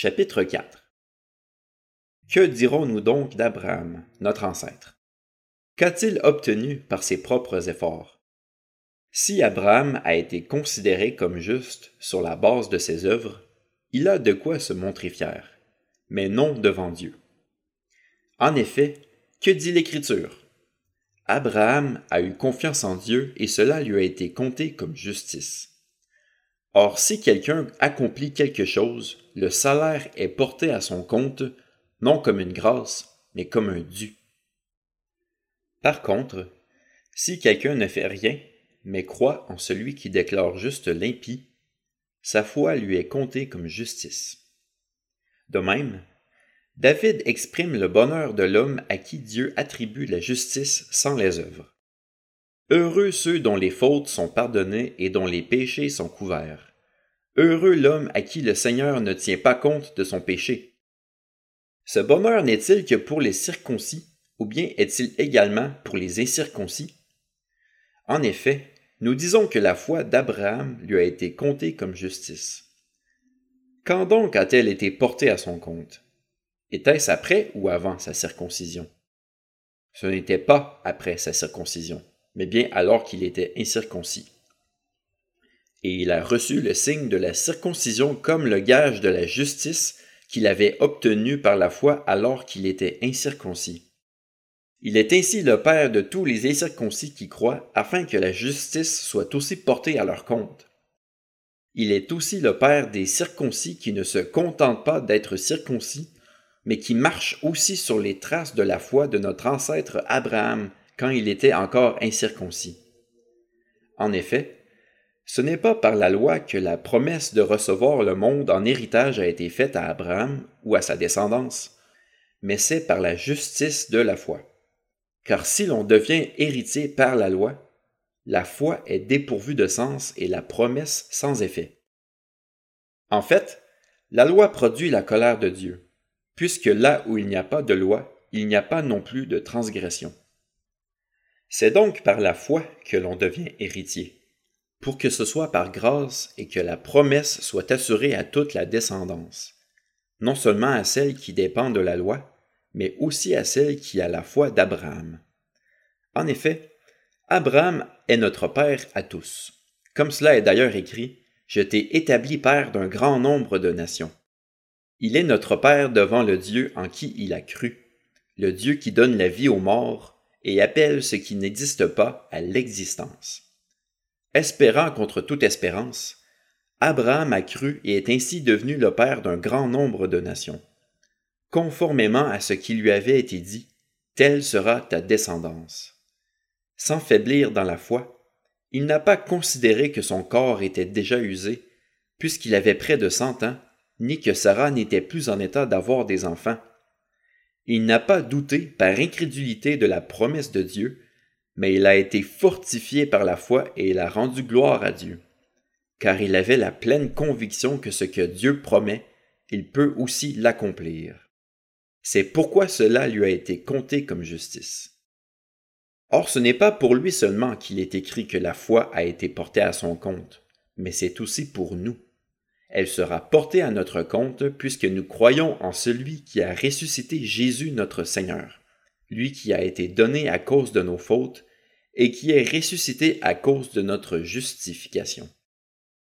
Chapitre 4 Que dirons-nous donc d'Abraham, notre ancêtre? Qu'a-t-il obtenu par ses propres efforts? Si Abraham a été considéré comme juste sur la base de ses œuvres, il a de quoi se montrer fier, mais non devant Dieu. En effet, que dit l'Écriture? Abraham a eu confiance en Dieu et cela lui a été compté comme justice. Or, si quelqu'un accomplit quelque chose, le salaire est porté à son compte, non comme une grâce, mais comme un dû. Par contre, si quelqu'un ne fait rien, mais croit en celui qui déclare juste l'impie, sa foi lui est comptée comme justice. De même, David exprime le bonheur de l'homme à qui Dieu attribue la justice sans les œuvres. Heureux ceux dont les fautes sont pardonnées et dont les péchés sont couverts. Heureux l'homme à qui le Seigneur ne tient pas compte de son péché. Ce bonheur n'est-il que pour les circoncis, ou bien est-il également pour les incirconcis? En effet, nous disons que la foi d'Abraham lui a été comptée comme justice. Quand donc a-t-elle été portée à son compte? Était-ce après ou avant sa circoncision? Ce n'était pas après sa circoncision, mais bien alors qu'il était incirconcis. Et il a reçu le signe de la circoncision comme le gage de la justice qu'il avait obtenu par la foi alors qu'il était incirconcis. Il est ainsi le Père de tous les incirconcis qui croient, afin que la justice soit aussi portée à leur compte. Il est aussi le Père des circoncis qui ne se contentent pas d'être circoncis, mais qui marche aussi sur les traces de la foi de notre ancêtre Abraham quand il était encore incirconcis. En effet, ce n'est pas par la loi que la promesse de recevoir le monde en héritage a été faite à Abraham ou à sa descendance, mais c'est par la justice de la foi. Car si l'on devient héritier par la loi, la foi est dépourvue de sens et la promesse sans effet. En fait, la loi produit la colère de Dieu puisque là où il n'y a pas de loi, il n'y a pas non plus de transgression. C'est donc par la foi que l'on devient héritier, pour que ce soit par grâce et que la promesse soit assurée à toute la descendance, non seulement à celle qui dépend de la loi, mais aussi à celle qui a la foi d'Abraham. En effet, Abraham est notre Père à tous. Comme cela est d'ailleurs écrit, Je t'ai établi Père d'un grand nombre de nations. Il est notre Père devant le Dieu en qui il a cru, le Dieu qui donne la vie aux morts et appelle ce qui n'existe pas à l'existence. Espérant contre toute espérance, Abraham a cru et est ainsi devenu le Père d'un grand nombre de nations. Conformément à ce qui lui avait été dit, telle sera ta descendance. Sans faiblir dans la foi, il n'a pas considéré que son corps était déjà usé, puisqu'il avait près de cent ans, ni que Sarah n'était plus en état d'avoir des enfants. Il n'a pas douté par incrédulité de la promesse de Dieu, mais il a été fortifié par la foi et il a rendu gloire à Dieu, car il avait la pleine conviction que ce que Dieu promet, il peut aussi l'accomplir. C'est pourquoi cela lui a été compté comme justice. Or ce n'est pas pour lui seulement qu'il est écrit que la foi a été portée à son compte, mais c'est aussi pour nous elle sera portée à notre compte puisque nous croyons en celui qui a ressuscité Jésus notre Seigneur, lui qui a été donné à cause de nos fautes et qui est ressuscité à cause de notre justification.